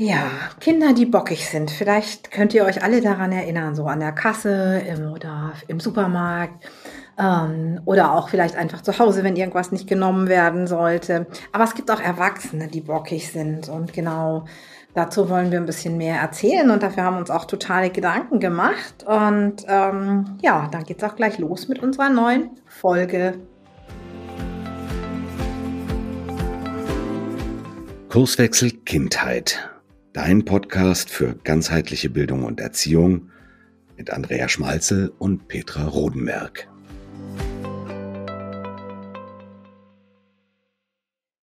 Ja, Kinder, die bockig sind. Vielleicht könnt ihr euch alle daran erinnern, so an der Kasse im, oder im Supermarkt ähm, oder auch vielleicht einfach zu Hause, wenn irgendwas nicht genommen werden sollte. Aber es gibt auch Erwachsene, die bockig sind und genau dazu wollen wir ein bisschen mehr erzählen und dafür haben wir uns auch totale Gedanken gemacht. Und ähm, ja, dann geht's auch gleich los mit unserer neuen Folge. Kurswechsel Kindheit Dein Podcast für ganzheitliche Bildung und Erziehung mit Andrea Schmalzel und Petra Rodenberg.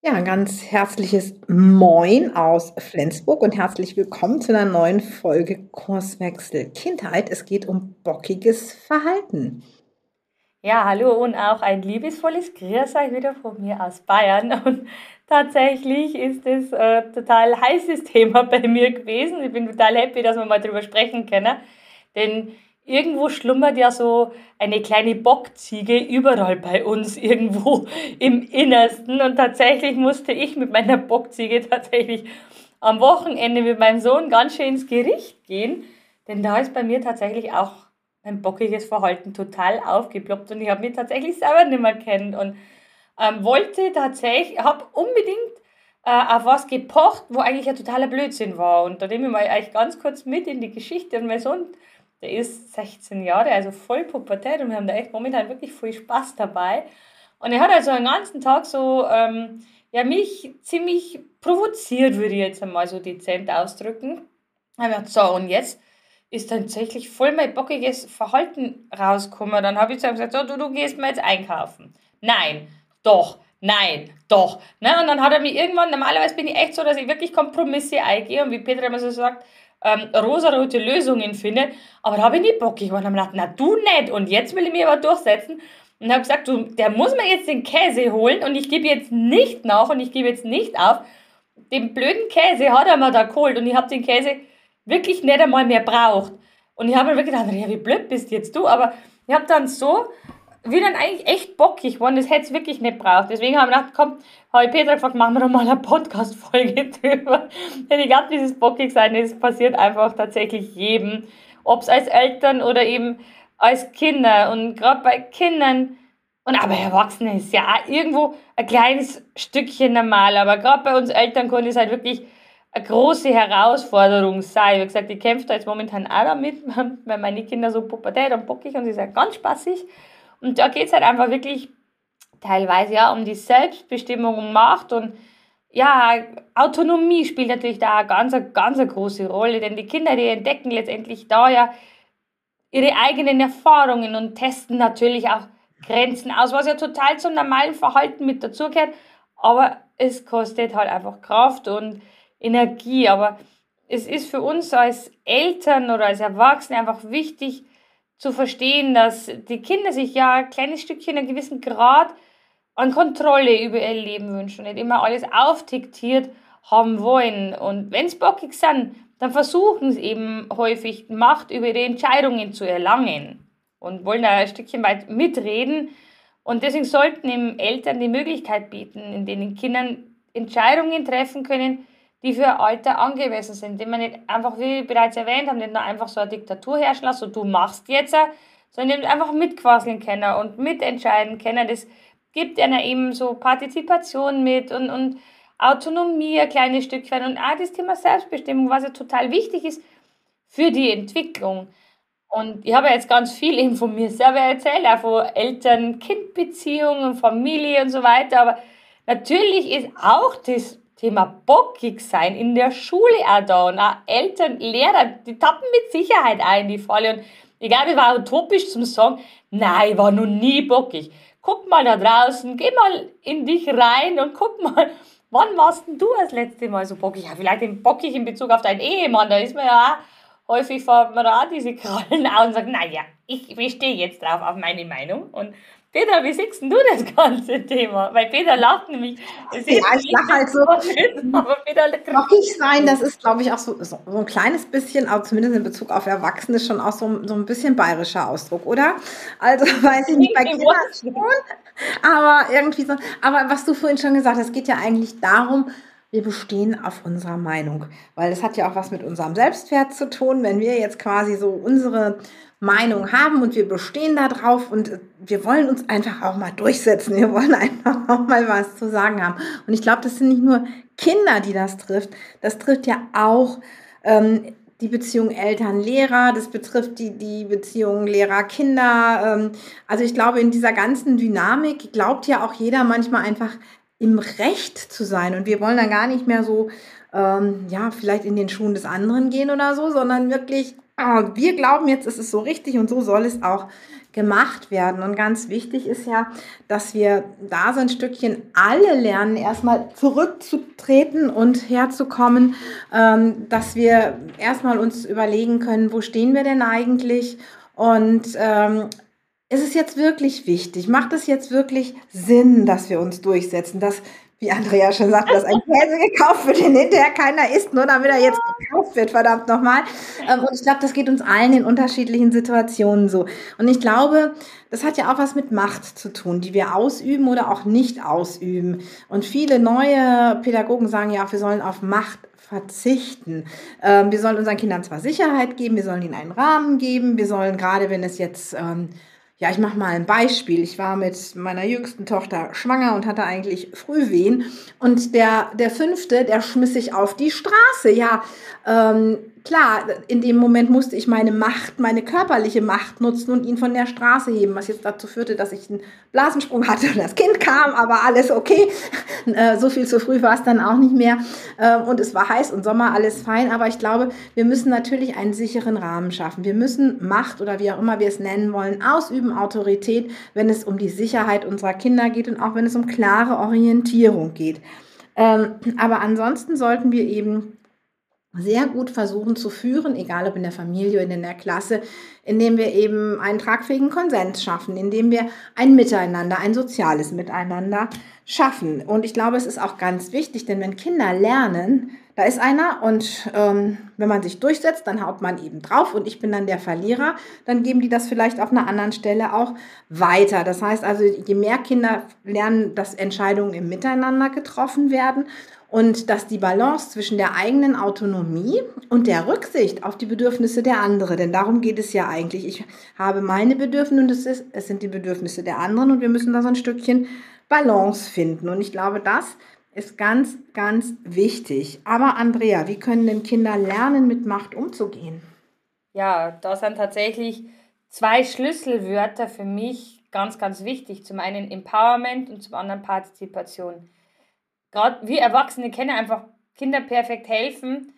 Ja, ein ganz herzliches Moin aus Flensburg und herzlich willkommen zu einer neuen Folge Kurswechsel Kindheit. Es geht um bockiges Verhalten. Ja, hallo und auch ein liebesvolles Grüß euch wieder von mir aus Bayern. Und tatsächlich ist es ein total heißes Thema bei mir gewesen. Ich bin total happy, dass wir mal darüber sprechen können. Denn irgendwo schlummert ja so eine kleine Bockziege überall bei uns irgendwo im Innersten. Und tatsächlich musste ich mit meiner Bockziege tatsächlich am Wochenende mit meinem Sohn ganz schön ins Gericht gehen. Denn da ist bei mir tatsächlich auch mein bockiges Verhalten total aufgeploppt und ich habe mich tatsächlich selber nicht mehr kennt und ähm, wollte tatsächlich, habe unbedingt äh, auf was gepocht, wo eigentlich ein totaler Blödsinn war. Und da nehme ich mal euch ganz kurz mit in die Geschichte. Und mein Sohn, der ist 16 Jahre, also voll Pubertät und wir haben da echt momentan wirklich viel Spaß dabei. Und er hat also den ganzen Tag so, ähm, ja, mich ziemlich provoziert, würde ich jetzt einmal so dezent ausdrücken. Ich habe so, und jetzt ist tatsächlich voll mein bockiges Verhalten rausgekommen. Dann habe ich zu ihm gesagt, so, du, du gehst mal jetzt einkaufen. Nein, doch, nein, doch. Ne? Und dann hat er mir irgendwann, normalerweise bin ich echt so, dass ich wirklich Kompromisse eingehe und wie Peter immer so sagt, ähm, rosarote Lösungen finde. Aber da habe ich nicht bockig geworden. Dann habe ich gedacht, na du nicht. Und jetzt will ich mich aber durchsetzen. Und habe gesagt, du, der muss mir jetzt den Käse holen und ich gebe jetzt nicht nach und ich gebe jetzt nicht auf. Den blöden Käse hat er mir da geholt und ich habe den Käse wirklich nicht einmal mehr braucht. Und ich habe mir wirklich gedacht, ja, wie blöd bist jetzt du? Aber ich habe dann so, wie dann eigentlich echt bockig geworden, das hätte es wirklich nicht braucht. Deswegen habe ich gedacht, komm, habe ich Petra gefragt, machen wir doch mal eine Podcast-Folge drüber. Denn ich glaube, dieses bockig sein, das passiert einfach tatsächlich jedem. Ob es als Eltern oder eben als Kinder. Und gerade bei Kindern und aber Erwachsene ist ja auch irgendwo ein kleines Stückchen normal. Aber gerade bei uns Eltern konnte es halt wirklich eine große Herausforderung sei. Wie gesagt, ich kämpfe da jetzt momentan auch damit, weil meine Kinder so pubertät und bockig und sie sind ganz spaßig. Und da geht es halt einfach wirklich teilweise ja um die Selbstbestimmung und Macht und ja, Autonomie spielt natürlich da eine ganz, ganz eine große Rolle, denn die Kinder, die entdecken letztendlich da ja ihre eigenen Erfahrungen und testen natürlich auch Grenzen aus, was ja total zum normalen Verhalten mit dazugehört, aber es kostet halt einfach Kraft und Energie. Aber es ist für uns als Eltern oder als Erwachsene einfach wichtig zu verstehen, dass die Kinder sich ja ein kleines Stückchen, einen gewissen Grad an Kontrolle über ihr Leben wünschen und nicht immer alles aufdiktiert haben wollen. Und wenn es bockig sind, dann versuchen sie eben häufig Macht über ihre Entscheidungen zu erlangen und wollen da ein Stückchen weit mitreden. Und deswegen sollten eben Eltern die Möglichkeit bieten, in denen Kindern Entscheidungen treffen können, die für Alter angemessen sind, die man nicht einfach, wie bereits erwähnt haben, nicht nur einfach so eine Diktatur herrschen lassen, so du machst jetzt, sondern einfach mitquasseln können und mitentscheiden können. Das gibt einer eben so Partizipation mit und, und Autonomie ein kleines Stückchen und auch das Thema Selbstbestimmung, was ja total wichtig ist für die Entwicklung. Und ich habe jetzt ganz viel eben von mir selber erzählt, auch von Eltern-Kind-Beziehungen, Familie und so weiter, aber natürlich ist auch das Thema bockig sein in der Schule auch da und auch Eltern, Lehrer, die tappen mit Sicherheit ein die Falle. Und ich glaube, ich war utopisch zum Sagen, nein, ich war noch nie bockig. Guck mal da draußen, geh mal in dich rein und guck mal, wann warst denn du das letzte Mal so bockig? Ja, vielleicht bockig in Bezug auf deinen Ehemann, da ist man ja auch häufig vor man da diese Krallen aus und sagt, naja, ich bestehe jetzt drauf auf meine Meinung und Peter, wie siehst du das ganze Thema? Weil Peter lacht nämlich. ja, ich lache halt so. Aber Peter Lockig sein, das ist, glaube ich, auch so, so, so, ein kleines bisschen, aber zumindest in Bezug auf Erwachsene, schon auch so, so ein bisschen bayerischer Ausdruck, oder? Also, weiß ich nicht, bei Kindern schon. Aber irgendwie so. Aber was du vorhin schon gesagt hast, es geht ja eigentlich darum, wir bestehen auf unserer Meinung, weil das hat ja auch was mit unserem Selbstwert zu tun, wenn wir jetzt quasi so unsere Meinung haben und wir bestehen da drauf und wir wollen uns einfach auch mal durchsetzen. Wir wollen einfach auch mal was zu sagen haben. Und ich glaube, das sind nicht nur Kinder, die das trifft. Das trifft ja auch ähm, die Beziehung Eltern-Lehrer, das betrifft die, die Beziehung Lehrer-Kinder. Ähm, also ich glaube, in dieser ganzen Dynamik glaubt ja auch jeder manchmal einfach im Recht zu sein. Und wir wollen dann gar nicht mehr so, ähm, ja, vielleicht in den Schuhen des anderen gehen oder so, sondern wirklich Ah, wir glauben jetzt, es ist so richtig und so soll es auch gemacht werden. Und ganz wichtig ist ja, dass wir da so ein Stückchen alle lernen, erstmal zurückzutreten und herzukommen, ähm, dass wir erstmal uns überlegen können, wo stehen wir denn eigentlich? Und ähm, ist es jetzt wirklich wichtig? Macht es jetzt wirklich Sinn, dass wir uns durchsetzen, dass wie Andrea schon sagt, dass ein Käse gekauft wird, den hinterher keiner isst, nur damit er jetzt gekauft wird, verdammt nochmal. Ähm, und ich glaube, das geht uns allen in unterschiedlichen Situationen so. Und ich glaube, das hat ja auch was mit Macht zu tun, die wir ausüben oder auch nicht ausüben. Und viele neue Pädagogen sagen ja auch, wir sollen auf Macht verzichten. Ähm, wir sollen unseren Kindern zwar Sicherheit geben, wir sollen ihnen einen Rahmen geben, wir sollen gerade, wenn es jetzt ähm, ja, ich mache mal ein Beispiel. Ich war mit meiner jüngsten Tochter schwanger und hatte eigentlich Frühwehen. Und der, der fünfte, der schmiss sich auf die Straße. Ja, ähm, klar, in dem Moment musste ich meine Macht, meine körperliche Macht nutzen und ihn von der Straße heben, was jetzt dazu führte, dass ich einen Blasensprung hatte und das Kind kam, aber alles okay. Äh, so viel zu früh war es dann auch nicht mehr. Ähm, und es war heiß und Sommer, alles fein. Aber ich glaube, wir müssen natürlich einen sicheren Rahmen schaffen. Wir müssen Macht oder wie auch immer wir es nennen wollen, ausüben, Autorität, wenn es um die Sicherheit unserer Kinder geht und auch wenn es um klare Orientierung geht. Ähm, aber ansonsten sollten wir eben sehr gut versuchen zu führen, egal ob in der Familie oder in der Klasse, indem wir eben einen tragfähigen Konsens schaffen, indem wir ein Miteinander, ein soziales Miteinander schaffen. Und ich glaube, es ist auch ganz wichtig, denn wenn Kinder lernen, da ist einer und ähm, wenn man sich durchsetzt, dann haut man eben drauf und ich bin dann der Verlierer, dann geben die das vielleicht auf einer anderen Stelle auch weiter. Das heißt also, je mehr Kinder lernen, dass Entscheidungen im Miteinander getroffen werden und dass die Balance zwischen der eigenen Autonomie und der Rücksicht auf die Bedürfnisse der anderen, denn darum geht es ja eigentlich. Ich habe meine Bedürfnisse und es, ist, es sind die Bedürfnisse der anderen und wir müssen da so ein Stückchen Balance finden. Und ich glaube, das ist ganz, ganz wichtig. Aber Andrea, wie können denn Kinder lernen, mit Macht umzugehen? Ja, da sind tatsächlich zwei Schlüsselwörter für mich ganz, ganz wichtig. Zum einen Empowerment und zum anderen Partizipation gerade wir Erwachsene können einfach Kinder perfekt helfen,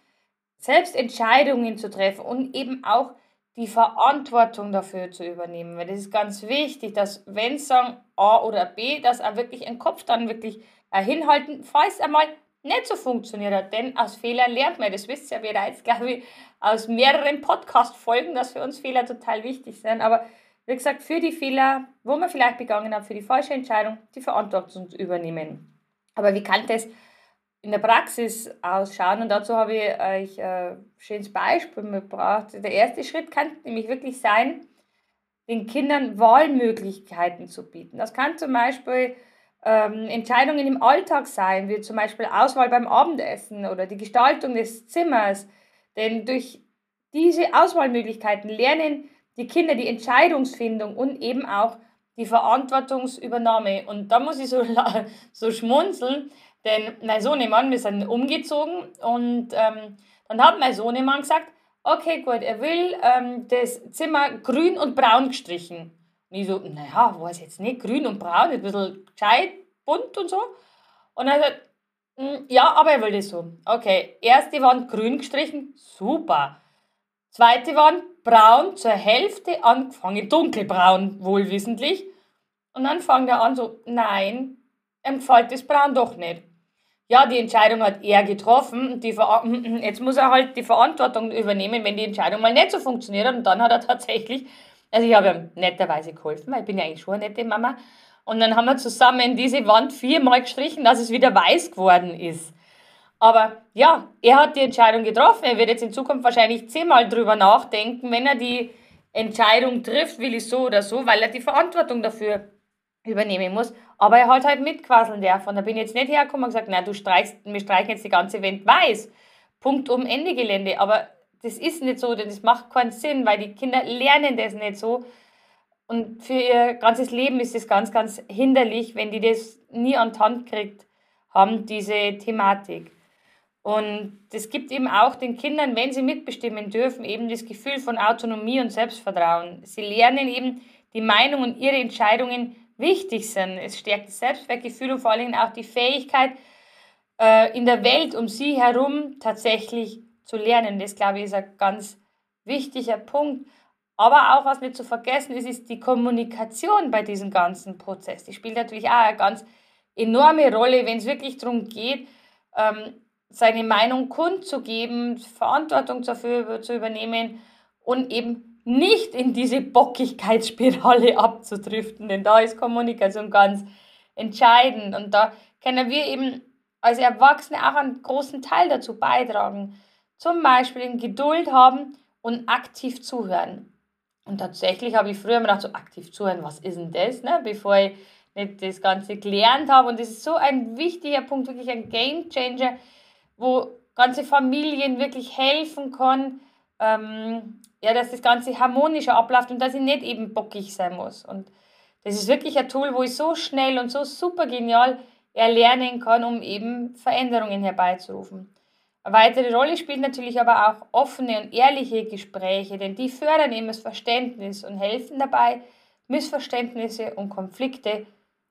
selbst Entscheidungen zu treffen und eben auch die Verantwortung dafür zu übernehmen. Weil das ist ganz wichtig, dass wenn sagen A oder B, dass auch wirklich ein Kopf dann wirklich äh, hinhalten, falls einmal nicht so funktioniert hat. Denn aus Fehlern lernt man. Das wisst ihr ja bereits, glaube ich, aus mehreren Podcast-Folgen, dass für uns Fehler total wichtig sind. Aber wie gesagt, für die Fehler, wo man vielleicht begangen hat, für die falsche Entscheidung, die Verantwortung zu übernehmen. Aber wie kann das in der Praxis ausschauen? Und dazu habe ich euch ein schönes Beispiel mitgebracht. Der erste Schritt kann nämlich wirklich sein, den Kindern Wahlmöglichkeiten zu bieten. Das kann zum Beispiel ähm, Entscheidungen im Alltag sein, wie zum Beispiel Auswahl beim Abendessen oder die Gestaltung des Zimmers. Denn durch diese Auswahlmöglichkeiten lernen die Kinder die Entscheidungsfindung und eben auch die Verantwortungsübernahme. Und da muss ich so, so schmunzeln, denn mein Sohnemann, wir sind umgezogen und ähm, dann hat mein Sohnemann gesagt, okay, gut, er will ähm, das Zimmer grün und braun gestrichen. Und ich so, naja, weiß jetzt nicht, grün und braun, ein bisschen gescheit, bunt und so. Und er sagt, hm, ja, aber er will das so. Okay, erste Wand grün gestrichen, super. Zweite Wand braun, zur Hälfte angefangen, dunkelbraun wohlwissentlich. Und dann fängt er an so, nein, ihm gefällt das Braun doch nicht. Ja, die Entscheidung hat er getroffen. Die jetzt muss er halt die Verantwortung übernehmen, wenn die Entscheidung mal nicht so funktioniert hat. Und dann hat er tatsächlich, also ich habe ihm netterweise geholfen, weil ich bin ja eigentlich schon eine nette Mama. Und dann haben wir zusammen diese Wand viermal gestrichen, dass es wieder weiß geworden ist. Aber ja, er hat die Entscheidung getroffen. Er wird jetzt in Zukunft wahrscheinlich zehnmal drüber nachdenken, wenn er die Entscheidung trifft, will ich so oder so, weil er die Verantwortung dafür übernehmen muss, aber er hat halt mitquasseln dürfen. Da bin ich jetzt nicht hergekommen und gesagt, na, du streichst, wir streichen jetzt die ganze Welt weiß. Punkt um Ende Gelände. Aber das ist nicht so, denn das macht keinen Sinn, weil die Kinder lernen das nicht so. Und für ihr ganzes Leben ist es ganz, ganz hinderlich, wenn die das nie an die Hand kriegt haben, diese Thematik. Und das gibt eben auch den Kindern, wenn sie mitbestimmen dürfen, eben das Gefühl von Autonomie und Selbstvertrauen. Sie lernen eben die Meinung und ihre Entscheidungen wichtig sind. Es stärkt das Selbstwertgefühl und vor allem auch die Fähigkeit, äh, in der Welt um sie herum tatsächlich zu lernen. Das, glaube ich, ist ein ganz wichtiger Punkt. Aber auch, was nicht zu vergessen ist, ist die Kommunikation bei diesem ganzen Prozess. Die spielt natürlich auch eine ganz enorme Rolle, wenn es wirklich darum geht, ähm, seine Meinung kundzugeben, Verantwortung dafür zu übernehmen und eben nicht in diese Bockigkeitsspirale abzudriften, denn da ist Kommunikation ganz entscheidend und da können wir eben als Erwachsene auch einen großen Teil dazu beitragen. Zum Beispiel in Geduld haben und aktiv zuhören. Und tatsächlich habe ich früher immer gedacht, so aktiv zuhören, was ist denn das, ne? bevor ich nicht das Ganze gelernt habe. Und das ist so ein wichtiger Punkt, wirklich ein Game Changer, wo ganze Familien wirklich helfen kann, ähm, ja, dass das Ganze harmonischer abläuft und dass ich nicht eben bockig sein muss. Und das ist wirklich ein Tool, wo ich so schnell und so super genial erlernen kann, um eben Veränderungen herbeizurufen. Eine weitere Rolle spielt natürlich aber auch offene und ehrliche Gespräche, denn die fördern eben das Verständnis und helfen dabei, Missverständnisse und Konflikte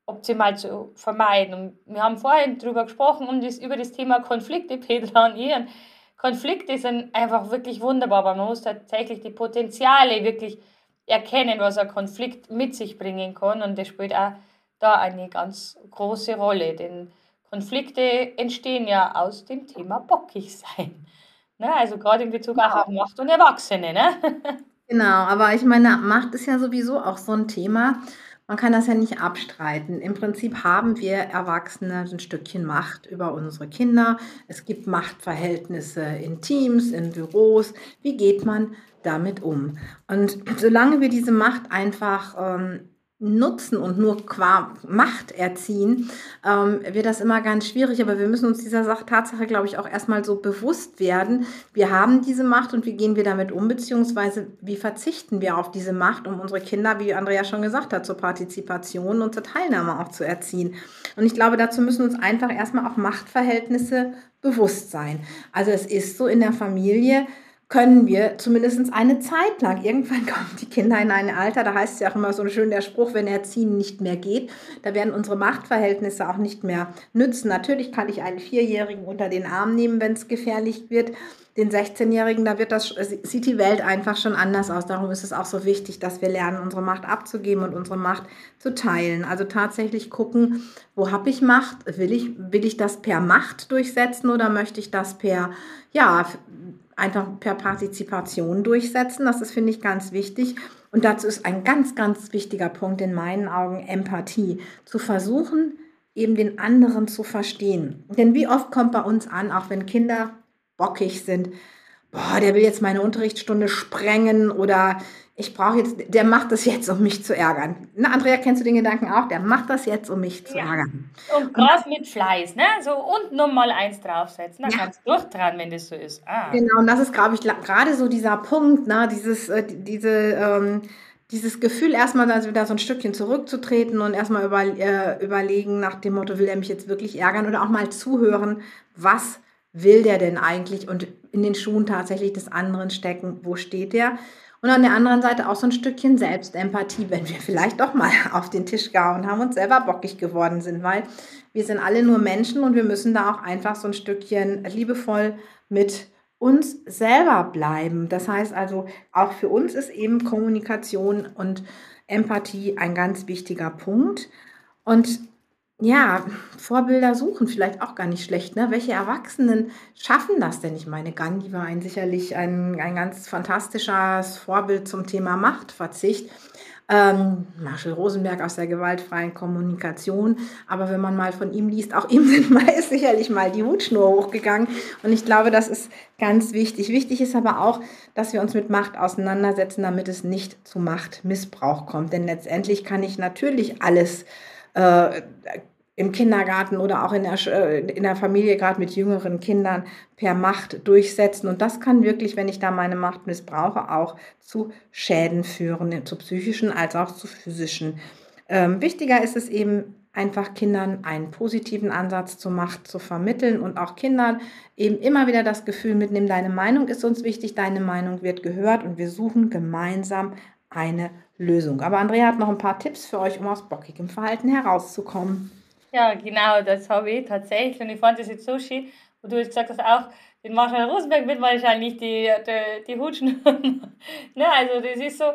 optimal zu vermeiden. Und wir haben vorhin darüber gesprochen, um das, über das Thema Konflikte, Petra und ich. Und Konflikte sind einfach wirklich wunderbar, aber man muss tatsächlich die Potenziale wirklich erkennen, was ein Konflikt mit sich bringen kann. Und das spielt auch da eine ganz große Rolle, denn Konflikte entstehen ja aus dem Thema bockig sein. Ne? Also gerade in Bezug auch auf Macht und Erwachsene. Ne? Genau, aber ich meine, Macht ist ja sowieso auch so ein Thema. Man kann das ja nicht abstreiten. Im Prinzip haben wir Erwachsene ein Stückchen Macht über unsere Kinder. Es gibt Machtverhältnisse in Teams, in Büros. Wie geht man damit um? Und solange wir diese Macht einfach ähm, nutzen und nur qua Macht erziehen, ähm, wird das immer ganz schwierig. Aber wir müssen uns dieser Sache, Tatsache, glaube ich, auch erstmal so bewusst werden. Wir haben diese Macht und wie gehen wir damit um, beziehungsweise wie verzichten wir auf diese Macht, um unsere Kinder, wie Andrea schon gesagt hat, zur Partizipation und zur Teilnahme auch zu erziehen. Und ich glaube, dazu müssen uns einfach erstmal auch Machtverhältnisse bewusst sein. Also es ist so in der Familie, können wir zumindest eine Zeit lang. Irgendwann kommen die Kinder in ein Alter, da heißt es ja auch immer so schön der Spruch, wenn Erziehen nicht mehr geht, da werden unsere Machtverhältnisse auch nicht mehr nützen. Natürlich kann ich einen Vierjährigen unter den Arm nehmen, wenn es gefährlich wird. Den 16-Jährigen, da wird das, sieht die Welt einfach schon anders aus. Darum ist es auch so wichtig, dass wir lernen, unsere Macht abzugeben und unsere Macht zu teilen. Also tatsächlich gucken, wo habe ich Macht? Will ich, will ich das per Macht durchsetzen oder möchte ich das per, ja, einfach per Partizipation durchsetzen. Das ist, finde ich, ganz wichtig. Und dazu ist ein ganz, ganz wichtiger Punkt in meinen Augen Empathie. Zu versuchen, eben den anderen zu verstehen. Denn wie oft kommt bei uns an, auch wenn Kinder bockig sind, boah, der will jetzt meine Unterrichtsstunde sprengen oder ich brauche jetzt, der macht das jetzt, um mich zu ärgern. Na, Andrea, kennst du den Gedanken auch? Der macht das jetzt, um mich zu ja. ärgern. Und gerade mit Fleiß, ne? So und nochmal eins draufsetzen. Dann ja. kannst du durchdrehen, wenn das so ist. Ah. Genau, und das ist, glaube ich, gerade so dieser Punkt, ne? Dieses, äh, diese, ähm, dieses Gefühl, erstmal also wieder so ein Stückchen zurückzutreten und erstmal über, äh, überlegen nach dem Motto, will er mich jetzt wirklich ärgern oder auch mal zuhören, was will der denn eigentlich und in den Schuhen tatsächlich des anderen stecken, wo steht der? Und an der anderen Seite auch so ein Stückchen Selbstempathie, wenn wir vielleicht doch mal auf den Tisch gehauen haben und selber bockig geworden sind, weil wir sind alle nur Menschen und wir müssen da auch einfach so ein Stückchen liebevoll mit uns selber bleiben. Das heißt also, auch für uns ist eben Kommunikation und Empathie ein ganz wichtiger Punkt. Und ja, Vorbilder suchen vielleicht auch gar nicht schlecht, ne? Welche Erwachsenen schaffen das denn? Ich meine, Gandhi war ein sicherlich ein ein ganz fantastisches Vorbild zum Thema Machtverzicht. Ähm, Marshall Rosenberg aus der gewaltfreien Kommunikation. Aber wenn man mal von ihm liest, auch ihm sind mal, ist sicherlich mal die Hutschnur hochgegangen. Und ich glaube, das ist ganz wichtig. Wichtig ist aber auch, dass wir uns mit Macht auseinandersetzen, damit es nicht zu Machtmissbrauch kommt. Denn letztendlich kann ich natürlich alles äh, im Kindergarten oder auch in der, äh, in der Familie, gerade mit jüngeren Kindern, per Macht durchsetzen. Und das kann wirklich, wenn ich da meine Macht missbrauche, auch zu Schäden führen, zu psychischen als auch zu physischen. Ähm, wichtiger ist es eben, einfach Kindern einen positiven Ansatz zur Macht zu vermitteln und auch Kindern eben immer wieder das Gefühl mitnehmen, deine Meinung ist uns wichtig, deine Meinung wird gehört und wir suchen gemeinsam eine Lösung. Aber Andrea hat noch ein paar Tipps für euch, um aus bockigem Verhalten herauszukommen. Ja, genau, das habe ich tatsächlich. Und ich fand das jetzt so schön. Und du hast gesagt hast auch, den Marshall Rosenberg wird wahrscheinlich die, die, die Hutschen. ne, also das ist so,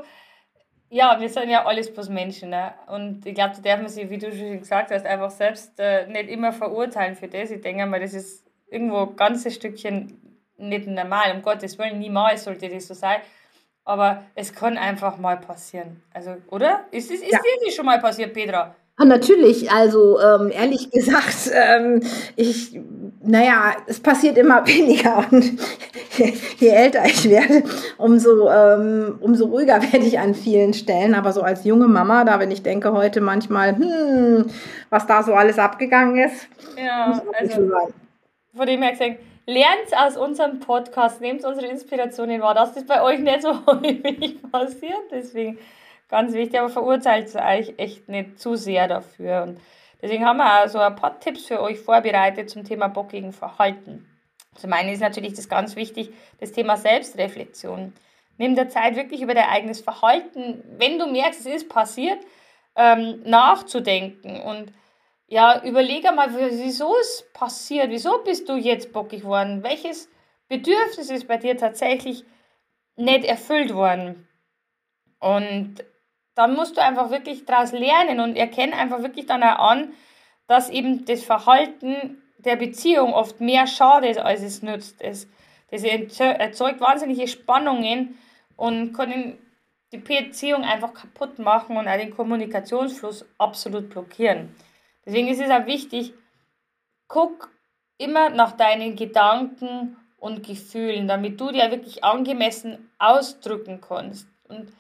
ja, wir sind ja alles bloß Menschen. Ne? Und ich glaube, da darf man sich, wie du schon gesagt hast, einfach selbst äh, nicht immer verurteilen für das. Ich denke mal, das ist irgendwo ein ganzes Stückchen nicht normal. Um Gottes Willen, niemals sollte das so sein. Aber es kann einfach mal passieren. Also, oder? Ist, ist, ist ja. dir das schon mal passiert, Petra? Ah, natürlich, also ähm, ehrlich gesagt, ähm, ich, naja, es passiert immer weniger und je, je älter ich werde, umso, ähm, umso ruhiger werde ich an vielen Stellen. Aber so als junge Mama, da wenn ich denke heute manchmal, hm, was da so alles abgegangen ist, ja, also, von dem her gesagt, lernt aus unserem Podcast, nehmt unsere Inspirationen wahr, dass das bei euch nicht so häufig passiert. Deswegen ganz wichtig, aber verurteilt euch echt nicht zu sehr dafür. Und deswegen haben wir auch so ein paar Tipps für euch vorbereitet zum Thema bockigen Verhalten. Zum einen ist natürlich das ganz wichtig, das Thema Selbstreflexion. Nimm der Zeit wirklich über dein eigenes Verhalten, wenn du merkst, es ist passiert, ähm, nachzudenken und ja, überlege mal, wieso es passiert, wieso bist du jetzt bockig worden, welches Bedürfnis ist bei dir tatsächlich nicht erfüllt worden. Und dann musst du einfach wirklich daraus lernen und erkennen einfach wirklich dann auch an, dass eben das Verhalten der Beziehung oft mehr schadet, als es nützt. Es, das erzeugt wahnsinnige Spannungen und kann die Beziehung einfach kaputt machen und auch den Kommunikationsfluss absolut blockieren. Deswegen ist es auch wichtig, guck immer nach deinen Gedanken und Gefühlen, damit du dir wirklich angemessen ausdrücken kannst. Und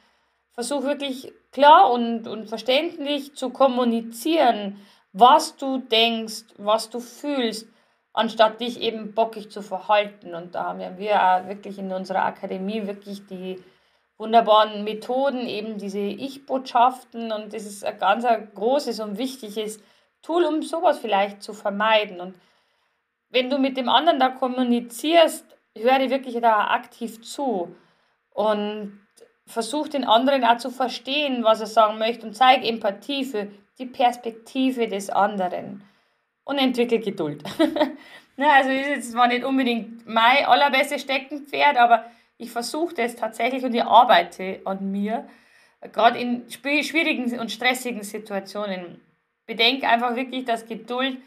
versuch wirklich klar und, und verständlich zu kommunizieren, was du denkst, was du fühlst, anstatt dich eben bockig zu verhalten. Und da haben wir auch wirklich in unserer Akademie wirklich die wunderbaren Methoden, eben diese Ich-Botschaften. Und das ist ein ganz großes und wichtiges Tool, um sowas vielleicht zu vermeiden. Und wenn du mit dem anderen da kommunizierst, höre wirklich da aktiv zu. Und versuch den anderen auch zu verstehen, was er sagen möchte und zeig Empathie für die Perspektive des anderen und entwickel Geduld. ne, also ist jetzt zwar nicht unbedingt mein allerbestes Steckenpferd, aber ich versuche das tatsächlich und ich arbeite an mir, gerade in schwierigen und stressigen Situationen. Bedenke einfach wirklich, dass Geduld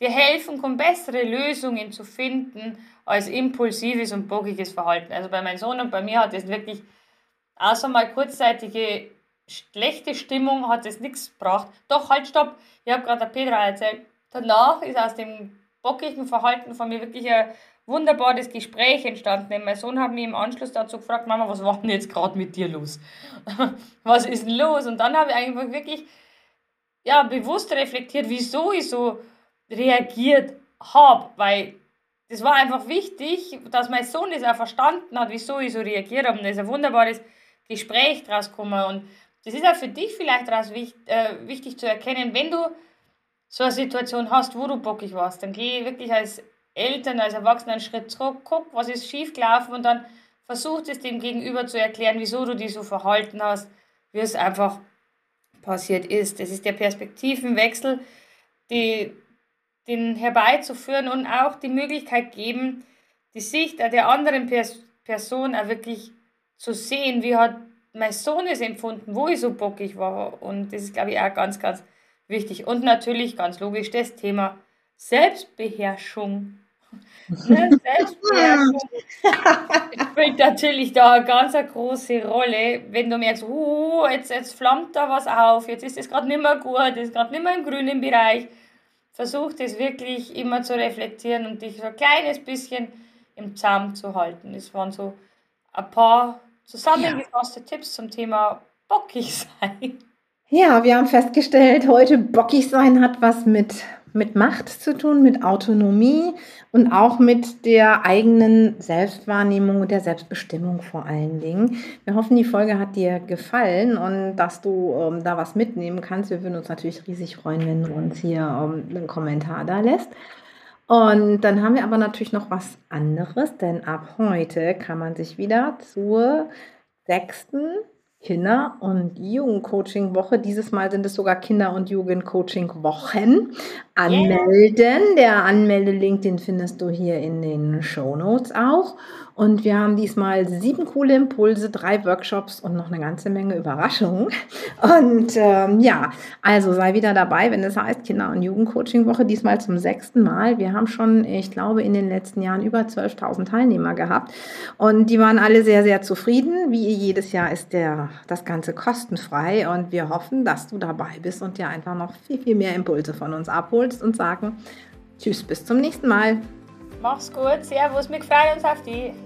dir helfen kann, bessere Lösungen zu finden als impulsives und bockiges Verhalten. Also bei meinem Sohn und bei mir hat es wirklich Außer mal kurzzeitige schlechte Stimmung hat es nichts gebracht. Doch, halt, stopp. Ich habe gerade der Petra erzählt. Danach ist aus dem bockigen Verhalten von mir wirklich ein wunderbares Gespräch entstanden. Mein Sohn hat mich im Anschluss dazu gefragt, Mama, was war denn jetzt gerade mit dir los? was ist denn los? Und dann habe ich einfach wirklich ja, bewusst reflektiert, wieso ich so reagiert habe, weil das war einfach wichtig, dass mein Sohn das auch verstanden hat, wieso ich so reagiert habe. Und das ist ein wunderbares Gespräch draus kommen. Und das ist auch für dich vielleicht daraus wichtig, äh, wichtig zu erkennen, wenn du so eine Situation hast, wo du bockig warst, dann geh wirklich als Eltern, als Erwachsener einen Schritt zurück, guck, was ist schiefgelaufen und dann versuch es dem Gegenüber zu erklären, wieso du dich so verhalten hast, wie es einfach passiert ist. Das ist der Perspektivenwechsel, die, den herbeizuführen und auch die Möglichkeit geben, die Sicht der anderen Pers Person auch wirklich zu sehen, wie hat mein Sohn es empfunden, wo ich so bockig war. Und das ist, glaube ich, auch ganz, ganz wichtig. Und natürlich, ganz logisch, das Thema Selbstbeherrschung. Ne? Spielt natürlich da eine ganz eine große Rolle, wenn du merkst, oh, jetzt, jetzt flammt da was auf, jetzt ist es gerade nicht mehr gut, es ist gerade nicht mehr im grünen Bereich. Versuch das wirklich immer zu reflektieren und dich so ein kleines bisschen im Zaum zu halten. Das waren so ein paar zusammengefasste ja. Tipps zum Thema bockig sein. Ja, wir haben festgestellt, heute bockig sein hat was mit, mit Macht zu tun, mit Autonomie und auch mit der eigenen Selbstwahrnehmung und der Selbstbestimmung vor allen Dingen. Wir hoffen, die Folge hat dir gefallen und dass du ähm, da was mitnehmen kannst. Wir würden uns natürlich riesig freuen, wenn du uns hier ähm, einen Kommentar da lässt. Und dann haben wir aber natürlich noch was anderes, denn ab heute kann man sich wieder zur sechsten Kinder- und Jugendcoaching-Woche. Dieses Mal sind es sogar Kinder- und Jugendcoaching-Wochen. Anmelden. Der Anmeldelink, den findest du hier in den Show Notes auch. Und wir haben diesmal sieben coole Impulse, drei Workshops und noch eine ganze Menge Überraschungen. Und ähm, ja, also sei wieder dabei, wenn es heißt Kinder- und Jugendcoaching-Woche, diesmal zum sechsten Mal. Wir haben schon, ich glaube, in den letzten Jahren über 12.000 Teilnehmer gehabt. Und die waren alle sehr, sehr zufrieden. Wie jedes Jahr ist der, das Ganze kostenfrei. Und wir hoffen, dass du dabei bist und dir einfach noch viel, viel mehr Impulse von uns abholst und sagen, tschüss, bis zum nächsten Mal. Mach's gut, Servus, wir freuen uns auf dich.